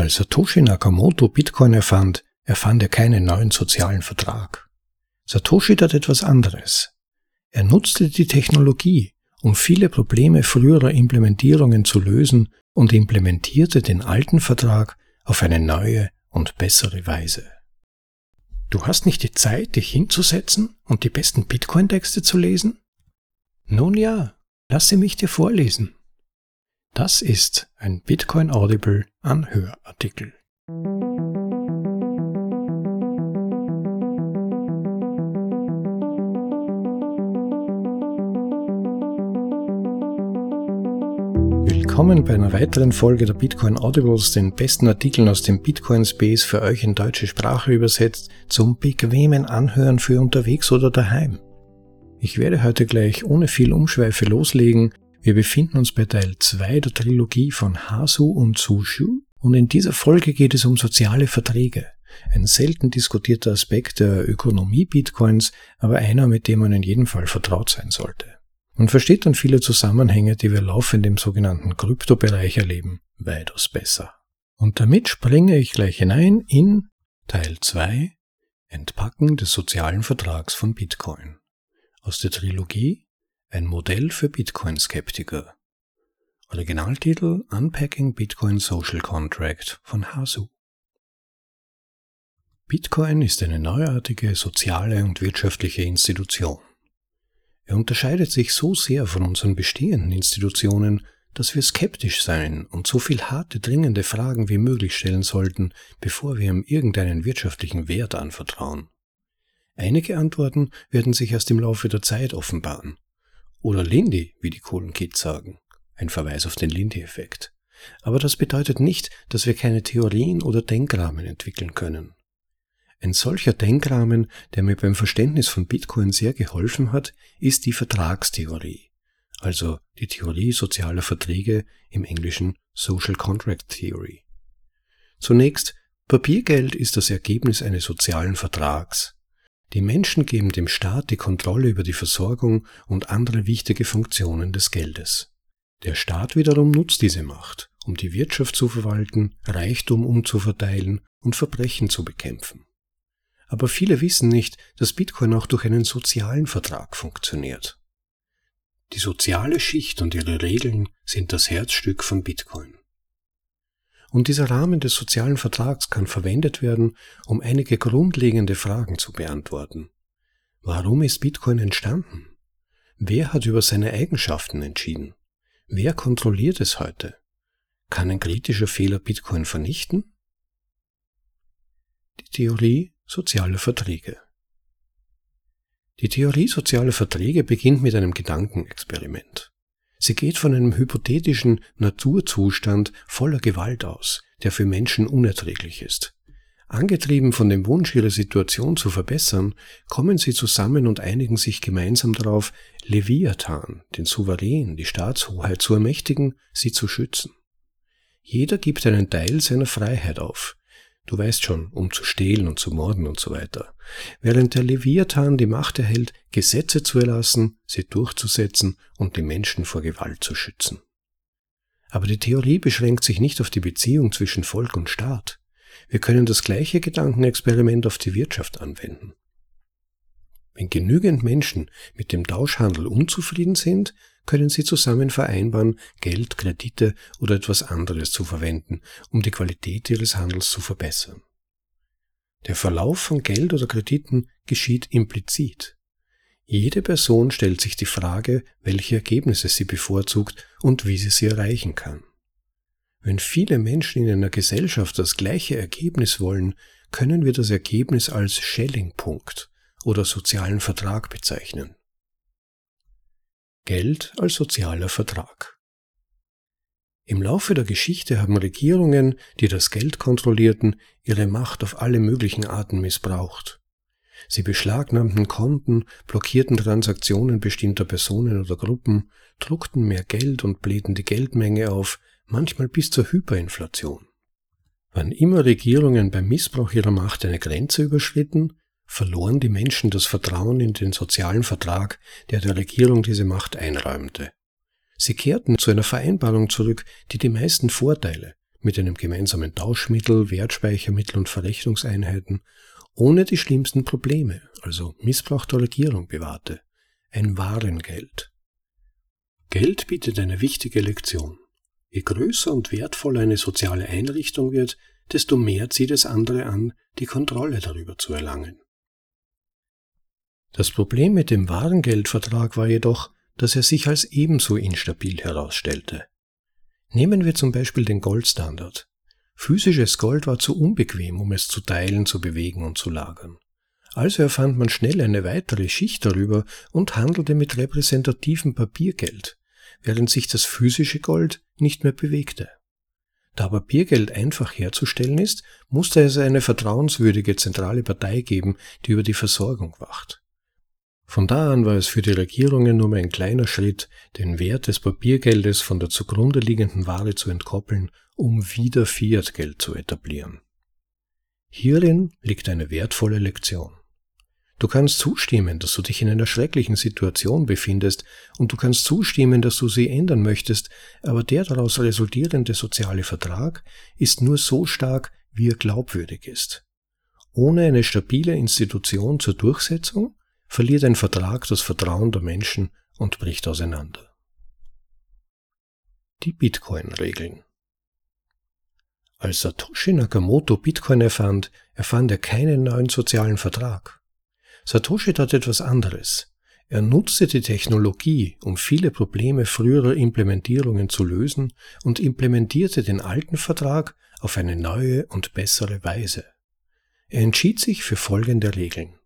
Als Satoshi Nakamoto Bitcoin erfand, erfand er keinen neuen sozialen Vertrag. Satoshi tat etwas anderes. Er nutzte die Technologie, um viele Probleme früherer Implementierungen zu lösen und implementierte den alten Vertrag auf eine neue und bessere Weise. Du hast nicht die Zeit, dich hinzusetzen und die besten Bitcoin-Texte zu lesen? Nun ja, lasse mich dir vorlesen. Das ist ein Bitcoin Audible Anhörartikel. Willkommen bei einer weiteren Folge der Bitcoin Audibles, den besten Artikeln aus dem Bitcoin Space für euch in deutsche Sprache übersetzt, zum bequemen Anhören für unterwegs oder daheim. Ich werde heute gleich ohne viel Umschweife loslegen. Wir befinden uns bei Teil 2 der Trilogie von Hasu und Sushu und in dieser Folge geht es um soziale Verträge. Ein selten diskutierter Aspekt der Ökonomie Bitcoins, aber einer, mit dem man in jedem Fall vertraut sein sollte. Man versteht dann viele Zusammenhänge, die wir laufend im sogenannten Kryptobereich erleben, weitaus besser. Und damit springe ich gleich hinein in Teil 2 Entpacken des sozialen Vertrags von Bitcoin. Aus der Trilogie Ein Modell für Bitcoin-Skeptiker. Originaltitel Unpacking Bitcoin Social Contract von Hasu. Bitcoin ist eine neuartige soziale und wirtschaftliche Institution. Er unterscheidet sich so sehr von unseren bestehenden Institutionen, dass wir skeptisch sein und so viel harte, dringende Fragen wie möglich stellen sollten, bevor wir ihm irgendeinen wirtschaftlichen Wert anvertrauen. Einige Antworten werden sich erst im Laufe der Zeit offenbaren. Oder Lindy, wie die coolen Kids sagen. Ein Verweis auf den Lindy-Effekt. Aber das bedeutet nicht, dass wir keine Theorien oder Denkrahmen entwickeln können. Ein solcher Denkrahmen, der mir beim Verständnis von Bitcoin sehr geholfen hat, ist die Vertragstheorie, also die Theorie sozialer Verträge im Englischen Social Contract Theory. Zunächst, Papiergeld ist das Ergebnis eines sozialen Vertrags. Die Menschen geben dem Staat die Kontrolle über die Versorgung und andere wichtige Funktionen des Geldes. Der Staat wiederum nutzt diese Macht, um die Wirtschaft zu verwalten, Reichtum umzuverteilen und Verbrechen zu bekämpfen. Aber viele wissen nicht, dass Bitcoin auch durch einen sozialen Vertrag funktioniert. Die soziale Schicht und ihre Regeln sind das Herzstück von Bitcoin. Und dieser Rahmen des sozialen Vertrags kann verwendet werden, um einige grundlegende Fragen zu beantworten. Warum ist Bitcoin entstanden? Wer hat über seine Eigenschaften entschieden? Wer kontrolliert es heute? Kann ein kritischer Fehler Bitcoin vernichten? Die Theorie Soziale Verträge. Die Theorie sozialer Verträge beginnt mit einem Gedankenexperiment. Sie geht von einem hypothetischen Naturzustand voller Gewalt aus, der für Menschen unerträglich ist. Angetrieben von dem Wunsch, ihre Situation zu verbessern, kommen sie zusammen und einigen sich gemeinsam darauf, Leviathan, den Souverän, die Staatshoheit zu ermächtigen, sie zu schützen. Jeder gibt einen Teil seiner Freiheit auf, Du weißt schon, um zu stehlen und zu morden und so weiter. Während der Leviathan die Macht erhält, Gesetze zu erlassen, sie durchzusetzen und die Menschen vor Gewalt zu schützen. Aber die Theorie beschränkt sich nicht auf die Beziehung zwischen Volk und Staat. Wir können das gleiche Gedankenexperiment auf die Wirtschaft anwenden. Wenn genügend Menschen mit dem Tauschhandel unzufrieden sind, können Sie zusammen vereinbaren, Geld, Kredite oder etwas anderes zu verwenden, um die Qualität Ihres Handels zu verbessern. Der Verlauf von Geld oder Krediten geschieht implizit. Jede Person stellt sich die Frage, welche Ergebnisse sie bevorzugt und wie sie sie erreichen kann. Wenn viele Menschen in einer Gesellschaft das gleiche Ergebnis wollen, können wir das Ergebnis als Schelling-Punkt oder sozialen Vertrag bezeichnen. Geld als sozialer Vertrag. Im Laufe der Geschichte haben Regierungen, die das Geld kontrollierten, ihre Macht auf alle möglichen Arten missbraucht. Sie beschlagnahmten Konten, blockierten Transaktionen bestimmter Personen oder Gruppen, druckten mehr Geld und blähten die Geldmenge auf, manchmal bis zur Hyperinflation. Wann immer Regierungen beim Missbrauch ihrer Macht eine Grenze überschritten, verloren die Menschen das Vertrauen in den sozialen Vertrag, der der Regierung diese Macht einräumte. Sie kehrten zu einer Vereinbarung zurück, die die meisten Vorteile, mit einem gemeinsamen Tauschmittel, Wertspeichermittel und Verrechnungseinheiten, ohne die schlimmsten Probleme, also Missbrauch der Regierung bewahrte. Ein Warengeld. Geld bietet eine wichtige Lektion. Je größer und wertvoller eine soziale Einrichtung wird, desto mehr zieht es andere an, die Kontrolle darüber zu erlangen. Das Problem mit dem Warengeldvertrag war jedoch, dass er sich als ebenso instabil herausstellte. Nehmen wir zum Beispiel den Goldstandard. Physisches Gold war zu unbequem, um es zu teilen, zu bewegen und zu lagern. Also erfand man schnell eine weitere Schicht darüber und handelte mit repräsentativem Papiergeld, während sich das physische Gold nicht mehr bewegte. Da Papiergeld einfach herzustellen ist, musste es eine vertrauenswürdige zentrale Partei geben, die über die Versorgung wacht. Von da an war es für die Regierungen nur ein kleiner Schritt, den Wert des Papiergeldes von der zugrunde liegenden Ware zu entkoppeln, um wieder Fiatgeld zu etablieren. Hierin liegt eine wertvolle Lektion. Du kannst zustimmen, dass du dich in einer schrecklichen Situation befindest und du kannst zustimmen, dass du sie ändern möchtest, aber der daraus resultierende soziale Vertrag ist nur so stark, wie er glaubwürdig ist. Ohne eine stabile Institution zur Durchsetzung verliert ein Vertrag das Vertrauen der Menschen und bricht auseinander. Die Bitcoin-Regeln Als Satoshi Nakamoto Bitcoin erfand, erfand er keinen neuen sozialen Vertrag. Satoshi tat etwas anderes. Er nutzte die Technologie, um viele Probleme früherer Implementierungen zu lösen und implementierte den alten Vertrag auf eine neue und bessere Weise. Er entschied sich für folgende Regeln.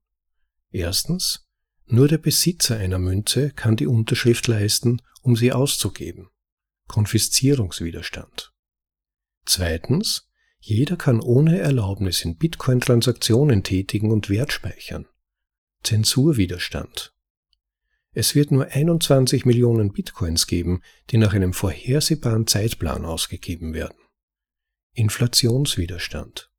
Erstens, nur der Besitzer einer Münze kann die Unterschrift leisten, um sie auszugeben. Konfiszierungswiderstand. Zweitens, jeder kann ohne Erlaubnis in Bitcoin-Transaktionen tätigen und Wert speichern. Zensurwiderstand. Es wird nur 21 Millionen Bitcoins geben, die nach einem vorhersehbaren Zeitplan ausgegeben werden. Inflationswiderstand.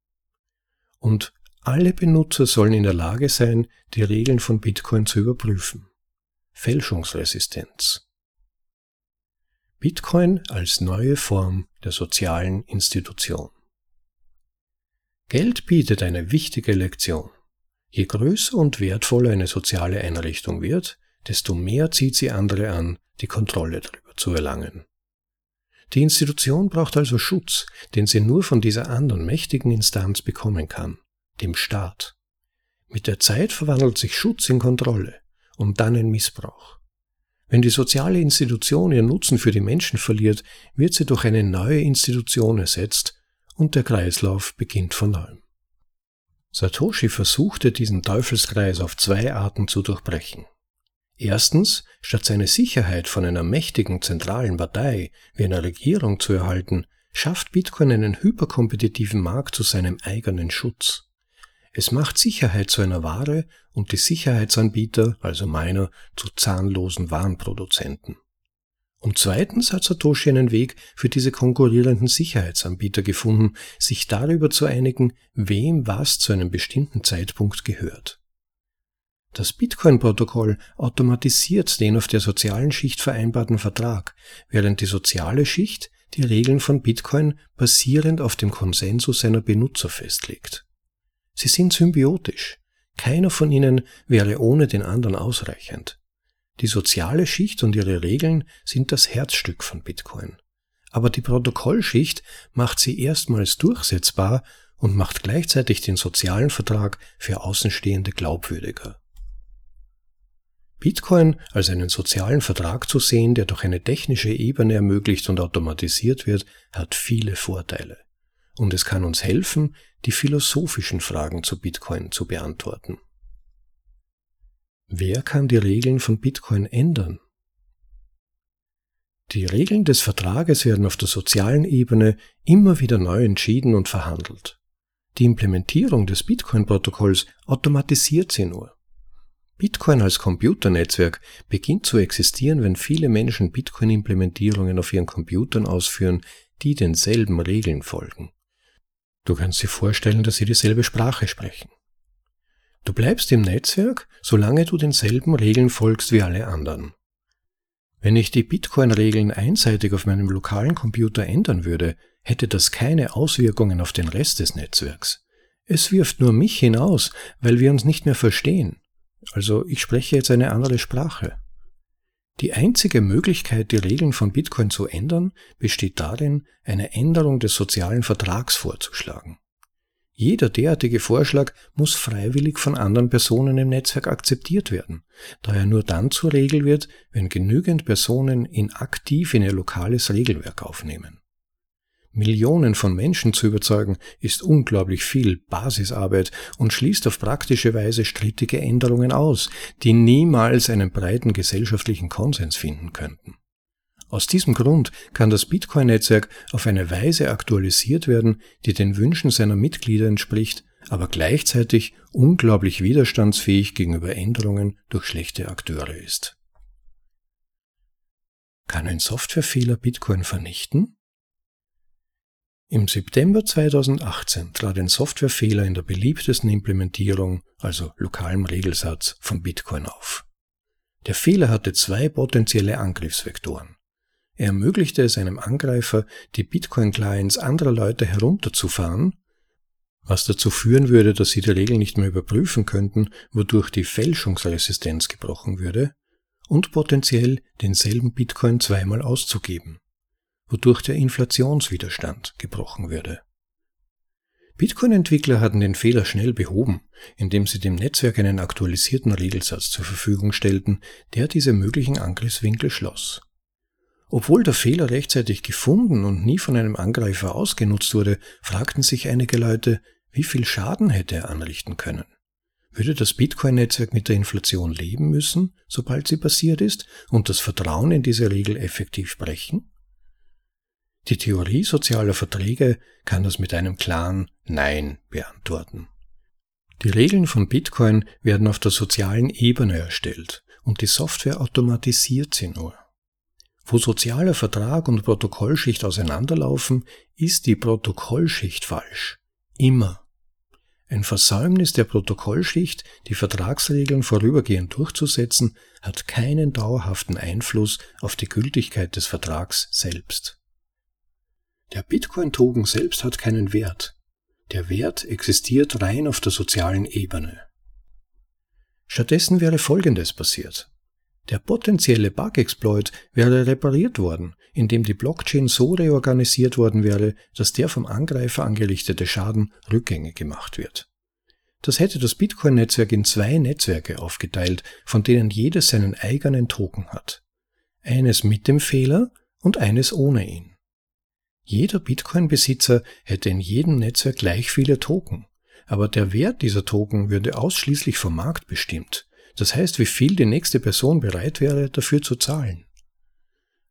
Und alle Benutzer sollen in der Lage sein, die Regeln von Bitcoin zu überprüfen. Fälschungsresistenz. Bitcoin als neue Form der sozialen Institution. Geld bietet eine wichtige Lektion. Je größer und wertvoller eine soziale Einrichtung wird, desto mehr zieht sie andere an, die Kontrolle darüber zu erlangen. Die Institution braucht also Schutz, den sie nur von dieser anderen mächtigen Instanz bekommen kann dem Staat. Mit der Zeit verwandelt sich Schutz in Kontrolle und dann in Missbrauch. Wenn die soziale Institution ihren Nutzen für die Menschen verliert, wird sie durch eine neue Institution ersetzt und der Kreislauf beginnt von neuem. Satoshi versuchte diesen Teufelskreis auf zwei Arten zu durchbrechen. Erstens, statt seine Sicherheit von einer mächtigen zentralen Partei wie einer Regierung zu erhalten, schafft Bitcoin einen hyperkompetitiven Markt zu seinem eigenen Schutz. Es macht Sicherheit zu einer Ware und die Sicherheitsanbieter, also meiner, zu zahnlosen Warenproduzenten. Und zweitens hat Satoshi einen Weg für diese konkurrierenden Sicherheitsanbieter gefunden, sich darüber zu einigen, wem was zu einem bestimmten Zeitpunkt gehört. Das Bitcoin-Protokoll automatisiert den auf der sozialen Schicht vereinbarten Vertrag, während die soziale Schicht die Regeln von Bitcoin basierend auf dem Konsensus seiner Benutzer festlegt. Sie sind symbiotisch. Keiner von ihnen wäre ohne den anderen ausreichend. Die soziale Schicht und ihre Regeln sind das Herzstück von Bitcoin. Aber die Protokollschicht macht sie erstmals durchsetzbar und macht gleichzeitig den sozialen Vertrag für Außenstehende glaubwürdiger. Bitcoin als einen sozialen Vertrag zu sehen, der durch eine technische Ebene ermöglicht und automatisiert wird, hat viele Vorteile und es kann uns helfen, die philosophischen Fragen zu Bitcoin zu beantworten. Wer kann die Regeln von Bitcoin ändern? Die Regeln des Vertrages werden auf der sozialen Ebene immer wieder neu entschieden und verhandelt. Die Implementierung des Bitcoin-Protokolls automatisiert sie nur. Bitcoin als Computernetzwerk beginnt zu existieren, wenn viele Menschen Bitcoin-Implementierungen auf ihren Computern ausführen, die denselben Regeln folgen. Du kannst dir vorstellen, dass sie dieselbe Sprache sprechen. Du bleibst im Netzwerk, solange du denselben Regeln folgst wie alle anderen. Wenn ich die Bitcoin-Regeln einseitig auf meinem lokalen Computer ändern würde, hätte das keine Auswirkungen auf den Rest des Netzwerks. Es wirft nur mich hinaus, weil wir uns nicht mehr verstehen. Also ich spreche jetzt eine andere Sprache. Die einzige Möglichkeit, die Regeln von Bitcoin zu ändern, besteht darin, eine Änderung des sozialen Vertrags vorzuschlagen. Jeder derartige Vorschlag muss freiwillig von anderen Personen im Netzwerk akzeptiert werden, da er nur dann zur Regel wird, wenn genügend Personen ihn aktiv in ihr lokales Regelwerk aufnehmen. Millionen von Menschen zu überzeugen, ist unglaublich viel Basisarbeit und schließt auf praktische Weise strittige Änderungen aus, die niemals einen breiten gesellschaftlichen Konsens finden könnten. Aus diesem Grund kann das Bitcoin-Netzwerk auf eine Weise aktualisiert werden, die den Wünschen seiner Mitglieder entspricht, aber gleichzeitig unglaublich widerstandsfähig gegenüber Änderungen durch schlechte Akteure ist. Kann ein Softwarefehler Bitcoin vernichten? Im September 2018 trat ein Softwarefehler in der beliebtesten Implementierung, also lokalem Regelsatz, von Bitcoin auf. Der Fehler hatte zwei potenzielle Angriffsvektoren. Er ermöglichte es einem Angreifer, die Bitcoin-Clients anderer Leute herunterzufahren, was dazu führen würde, dass sie die Regeln nicht mehr überprüfen könnten, wodurch die Fälschungsresistenz gebrochen würde, und potenziell denselben Bitcoin zweimal auszugeben, wodurch der Inflationswiderstand gebrochen würde. Bitcoin-Entwickler hatten den Fehler schnell behoben, indem sie dem Netzwerk einen aktualisierten Regelsatz zur Verfügung stellten, der diese möglichen Angriffswinkel schloss. Obwohl der Fehler rechtzeitig gefunden und nie von einem Angreifer ausgenutzt wurde, fragten sich einige Leute, wie viel Schaden hätte er anrichten können. Würde das Bitcoin-Netzwerk mit der Inflation leben müssen, sobald sie passiert ist, und das Vertrauen in diese Regel effektiv brechen? Die Theorie sozialer Verträge kann das mit einem klaren Nein beantworten. Die Regeln von Bitcoin werden auf der sozialen Ebene erstellt und die Software automatisiert sie nur. Wo sozialer Vertrag und Protokollschicht auseinanderlaufen, ist die Protokollschicht falsch. Immer. Ein Versäumnis der Protokollschicht, die Vertragsregeln vorübergehend durchzusetzen, hat keinen dauerhaften Einfluss auf die Gültigkeit des Vertrags selbst. Der Bitcoin-Token selbst hat keinen Wert. Der Wert existiert rein auf der sozialen Ebene. Stattdessen wäre Folgendes passiert. Der potenzielle Bug-Exploit wäre repariert worden, indem die Blockchain so reorganisiert worden wäre, dass der vom Angreifer angerichtete Schaden rückgängig gemacht wird. Das hätte das Bitcoin-Netzwerk in zwei Netzwerke aufgeteilt, von denen jedes seinen eigenen Token hat. Eines mit dem Fehler und eines ohne ihn. Jeder Bitcoin-Besitzer hätte in jedem Netzwerk gleich viele Token, aber der Wert dieser Token würde ausschließlich vom Markt bestimmt, das heißt, wie viel die nächste Person bereit wäre, dafür zu zahlen.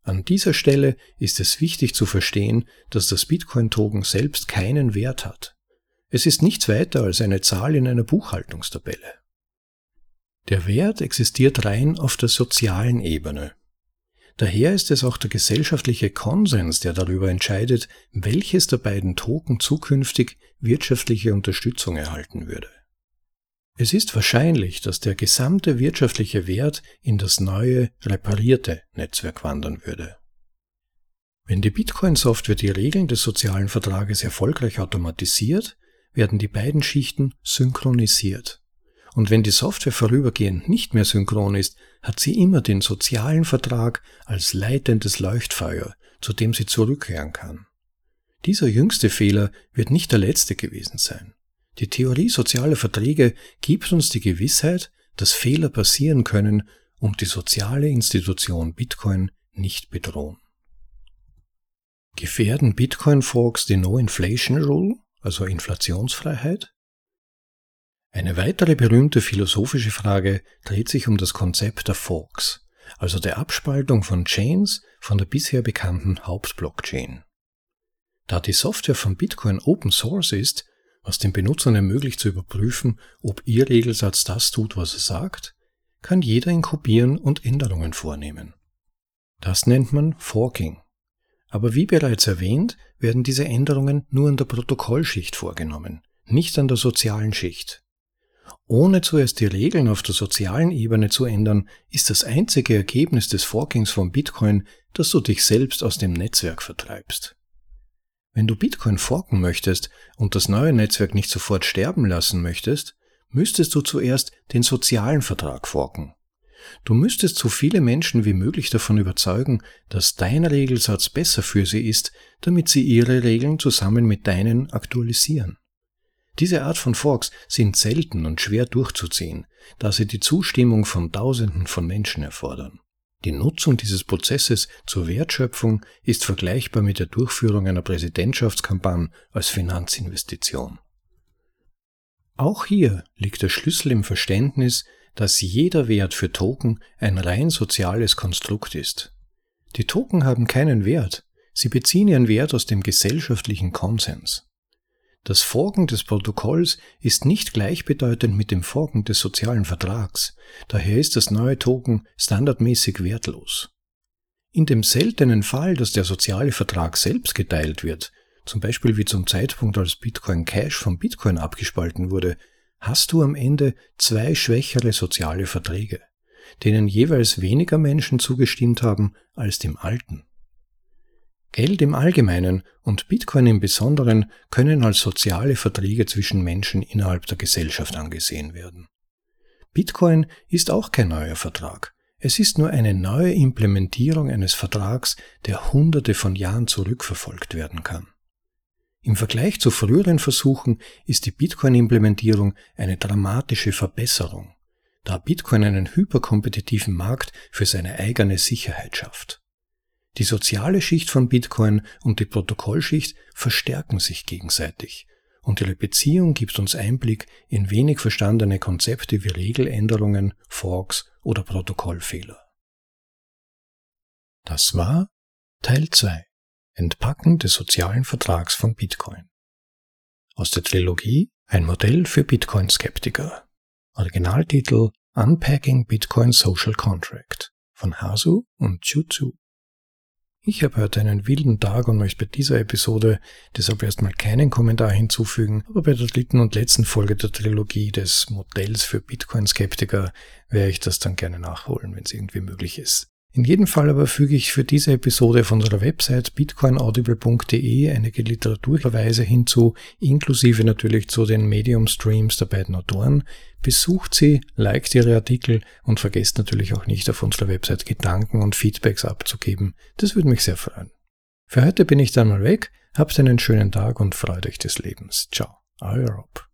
An dieser Stelle ist es wichtig zu verstehen, dass das Bitcoin-Token selbst keinen Wert hat. Es ist nichts weiter als eine Zahl in einer Buchhaltungstabelle. Der Wert existiert rein auf der sozialen Ebene. Daher ist es auch der gesellschaftliche Konsens, der darüber entscheidet, welches der beiden Token zukünftig wirtschaftliche Unterstützung erhalten würde. Es ist wahrscheinlich, dass der gesamte wirtschaftliche Wert in das neue, reparierte Netzwerk wandern würde. Wenn die Bitcoin-Software die Regeln des sozialen Vertrages erfolgreich automatisiert, werden die beiden Schichten synchronisiert. Und wenn die Software vorübergehend nicht mehr synchron ist, hat sie immer den sozialen Vertrag als leitendes Leuchtfeuer, zu dem sie zurückkehren kann. Dieser jüngste Fehler wird nicht der letzte gewesen sein. Die Theorie sozialer Verträge gibt uns die Gewissheit, dass Fehler passieren können und die soziale Institution Bitcoin nicht bedrohen. Gefährden Bitcoin-Forks die No-Inflation-Rule, also Inflationsfreiheit? Eine weitere berühmte philosophische Frage dreht sich um das Konzept der Forks, also der Abspaltung von Chains von der bisher bekannten Hauptblockchain. Da die Software von Bitcoin Open Source ist, was den Benutzern ermöglicht zu überprüfen, ob ihr Regelsatz das tut, was er sagt, kann jeder ihn kopieren und Änderungen vornehmen. Das nennt man Forking. Aber wie bereits erwähnt, werden diese Änderungen nur an der Protokollschicht vorgenommen, nicht an der sozialen Schicht. Ohne zuerst die Regeln auf der sozialen Ebene zu ändern, ist das einzige Ergebnis des Forkings von Bitcoin, dass du dich selbst aus dem Netzwerk vertreibst. Wenn du Bitcoin forken möchtest und das neue Netzwerk nicht sofort sterben lassen möchtest, müsstest du zuerst den sozialen Vertrag forken. Du müsstest so viele Menschen wie möglich davon überzeugen, dass dein Regelsatz besser für sie ist, damit sie ihre Regeln zusammen mit deinen aktualisieren. Diese Art von Forks sind selten und schwer durchzuziehen, da sie die Zustimmung von Tausenden von Menschen erfordern. Die Nutzung dieses Prozesses zur Wertschöpfung ist vergleichbar mit der Durchführung einer Präsidentschaftskampagne als Finanzinvestition. Auch hier liegt der Schlüssel im Verständnis, dass jeder Wert für Token ein rein soziales Konstrukt ist. Die Token haben keinen Wert, sie beziehen ihren Wert aus dem gesellschaftlichen Konsens. Das Forken des Protokolls ist nicht gleichbedeutend mit dem Forken des sozialen Vertrags, daher ist das neue Token standardmäßig wertlos. In dem seltenen Fall, dass der soziale Vertrag selbst geteilt wird, zum Beispiel wie zum Zeitpunkt, als Bitcoin Cash von Bitcoin abgespalten wurde, hast du am Ende zwei schwächere soziale Verträge, denen jeweils weniger Menschen zugestimmt haben als dem alten. Geld im Allgemeinen und Bitcoin im Besonderen können als soziale Verträge zwischen Menschen innerhalb der Gesellschaft angesehen werden. Bitcoin ist auch kein neuer Vertrag. Es ist nur eine neue Implementierung eines Vertrags, der hunderte von Jahren zurückverfolgt werden kann. Im Vergleich zu früheren Versuchen ist die Bitcoin-Implementierung eine dramatische Verbesserung, da Bitcoin einen hyperkompetitiven Markt für seine eigene Sicherheit schafft. Die soziale Schicht von Bitcoin und die Protokollschicht verstärken sich gegenseitig und ihre Beziehung gibt uns Einblick in wenig verstandene Konzepte wie Regeländerungen, Forks oder Protokollfehler. Das war Teil 2 Entpacken des sozialen Vertrags von Bitcoin. Aus der Trilogie Ein Modell für Bitcoin-Skeptiker. Originaltitel Unpacking Bitcoin Social Contract von Hasu und Chu ich habe heute einen wilden Tag und möchte bei dieser Episode deshalb erstmal keinen Kommentar hinzufügen, aber bei der dritten und letzten Folge der Trilogie des Modells für Bitcoin-Skeptiker werde ich das dann gerne nachholen, wenn es irgendwie möglich ist. In jedem Fall aber füge ich für diese Episode auf unserer Website bitcoinaudible.de einige Literaturverweise hinzu, inklusive natürlich zu den Medium-Streams der beiden Autoren. Besucht sie, liked ihre Artikel und vergesst natürlich auch nicht auf unserer Website Gedanken und Feedbacks abzugeben. Das würde mich sehr freuen. Für heute bin ich dann mal weg. Habt einen schönen Tag und freut euch des Lebens. Ciao, euer Rob.